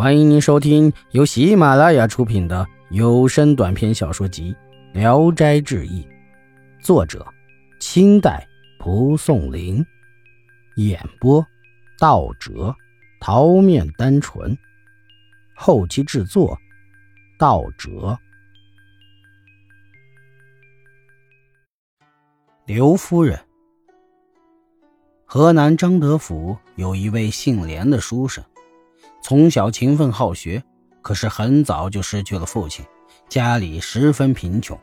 欢迎您收听由喜马拉雅出品的有声短篇小说集《聊斋志异》，作者：清代蒲松龄，演播：道哲、桃面单纯，后期制作：道哲。刘夫人，河南张德府有一位姓连的书生。从小勤奋好学，可是很早就失去了父亲，家里十分贫穷。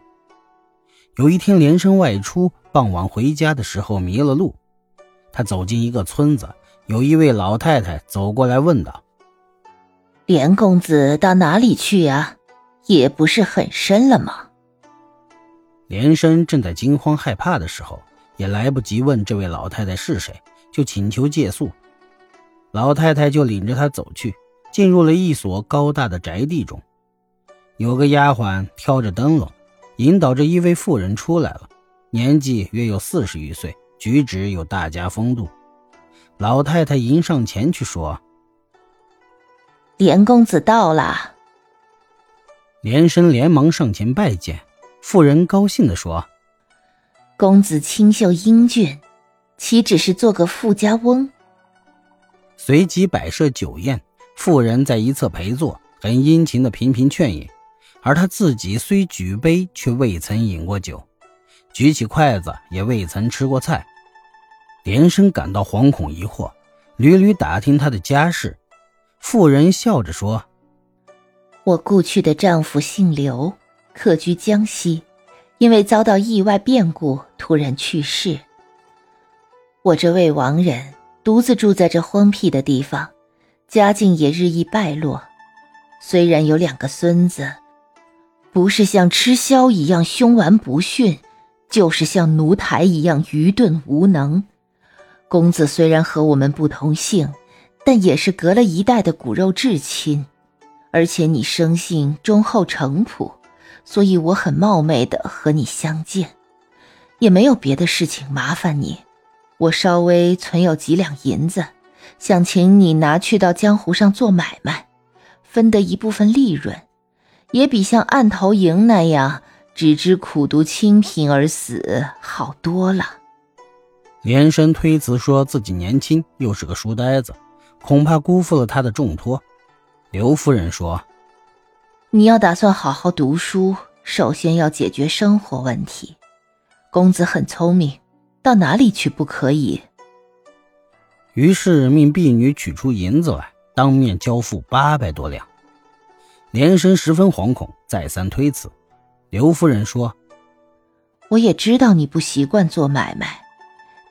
有一天，连生外出，傍晚回家的时候迷了路。他走进一个村子，有一位老太太走过来问道：“连公子到哪里去呀？也不是很深了吗？”连生正在惊慌害怕的时候，也来不及问这位老太太是谁，就请求借宿。老太太就领着他走去，进入了一所高大的宅地中。有个丫鬟挑着灯笼，引导着一位妇人出来了，年纪约有四十余岁，举止有大家风度。老太太迎上前去说：“连公子到了。”连生连忙上前拜见，妇人高兴地说：“公子清秀英俊，岂只是做个富家翁？”随即摆设酒宴，妇人在一侧陪坐，很殷勤的频频劝饮，而他自己虽举杯，却未曾饮过酒，举起筷子也未曾吃过菜。连生感到惶恐疑惑，屡屡打听他的家事。妇人笑着说：“我故去的丈夫姓刘，客居江西，因为遭到意外变故，突然去世。我这位亡人。”独自住在这荒僻的地方，家境也日益败落。虽然有两个孙子，不是像吃枭一样凶顽不驯，就是像奴才一样愚钝无能。公子虽然和我们不同姓，但也是隔了一代的骨肉至亲。而且你生性忠厚诚朴，所以我很冒昧的和你相见，也没有别的事情麻烦你。我稍微存有几两银子，想请你拿去到江湖上做买卖，分得一部分利润，也比像案头营那样只知苦读清贫而死好多了。连生推辞说自己年轻，又是个书呆子，恐怕辜负了他的重托。刘夫人说：“你要打算好好读书，首先要解决生活问题。公子很聪明。”到哪里去不可以？于是命婢女取出银子来，当面交付八百多两。连生十分惶恐，再三推辞。刘夫人说：“我也知道你不习惯做买卖，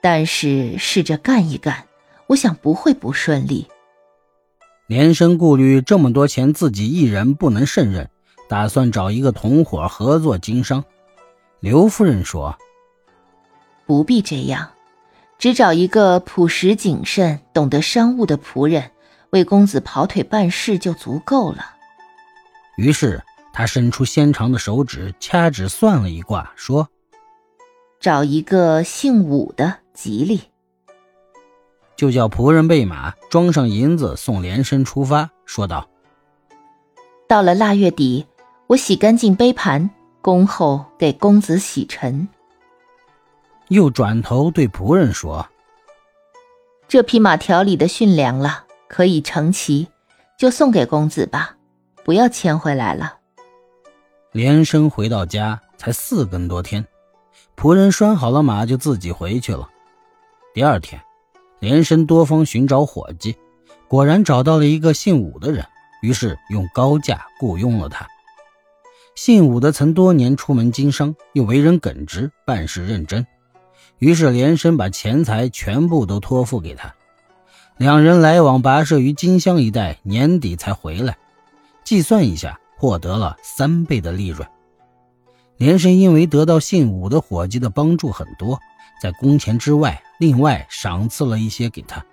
但是试着干一干，我想不会不顺利。”连生顾虑这么多钱自己一人不能胜任，打算找一个同伙合作经商。刘夫人说。不必这样，只找一个朴实谨慎、懂得商务的仆人，为公子跑腿办事就足够了。于是他伸出纤长的手指，掐指算了一卦，说：“找一个姓武的，吉利。”就叫仆人备马，装上银子，送连身出发，说道：“到了腊月底，我洗干净杯盘，恭候给公子洗尘。”又转头对仆人说：“这匹马调理的驯良了，可以成骑，就送给公子吧，不要牵回来了。”连生回到家才四更多天，仆人拴好了马就自己回去了。第二天，连生多方寻找伙计，果然找到了一个姓武的人，于是用高价雇佣了他。姓武的曾多年出门经商，又为人耿直，办事认真。于是连生把钱财全部都托付给他，两人来往跋涉于金乡一带，年底才回来。计算一下，获得了三倍的利润。连生因为得到姓武的伙计的帮助很多，在工钱之外，另外赏赐了一些给他，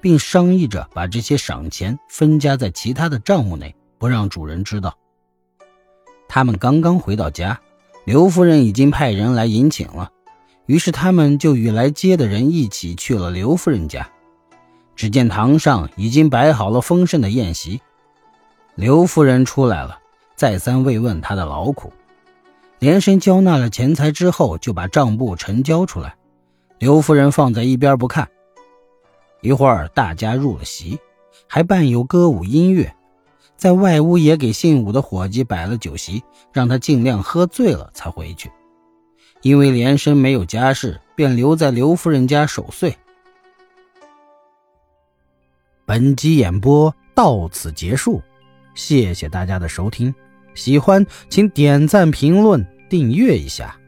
并商议着把这些赏钱分加在其他的账目内，不让主人知道。他们刚刚回到家，刘夫人已经派人来迎请了。于是他们就与来接的人一起去了刘夫人家。只见堂上已经摆好了丰盛的宴席，刘夫人出来了，再三慰问他的劳苦。连生交纳了钱财之后，就把账簿呈交出来。刘夫人放在一边不看。一会儿，大家入了席，还伴有歌舞音乐。在外屋也给姓武的伙计摆了酒席，让他尽量喝醉了才回去。因为连生没有家事，便留在刘夫人家守岁。本集演播到此结束，谢谢大家的收听。喜欢请点赞、评论、订阅一下。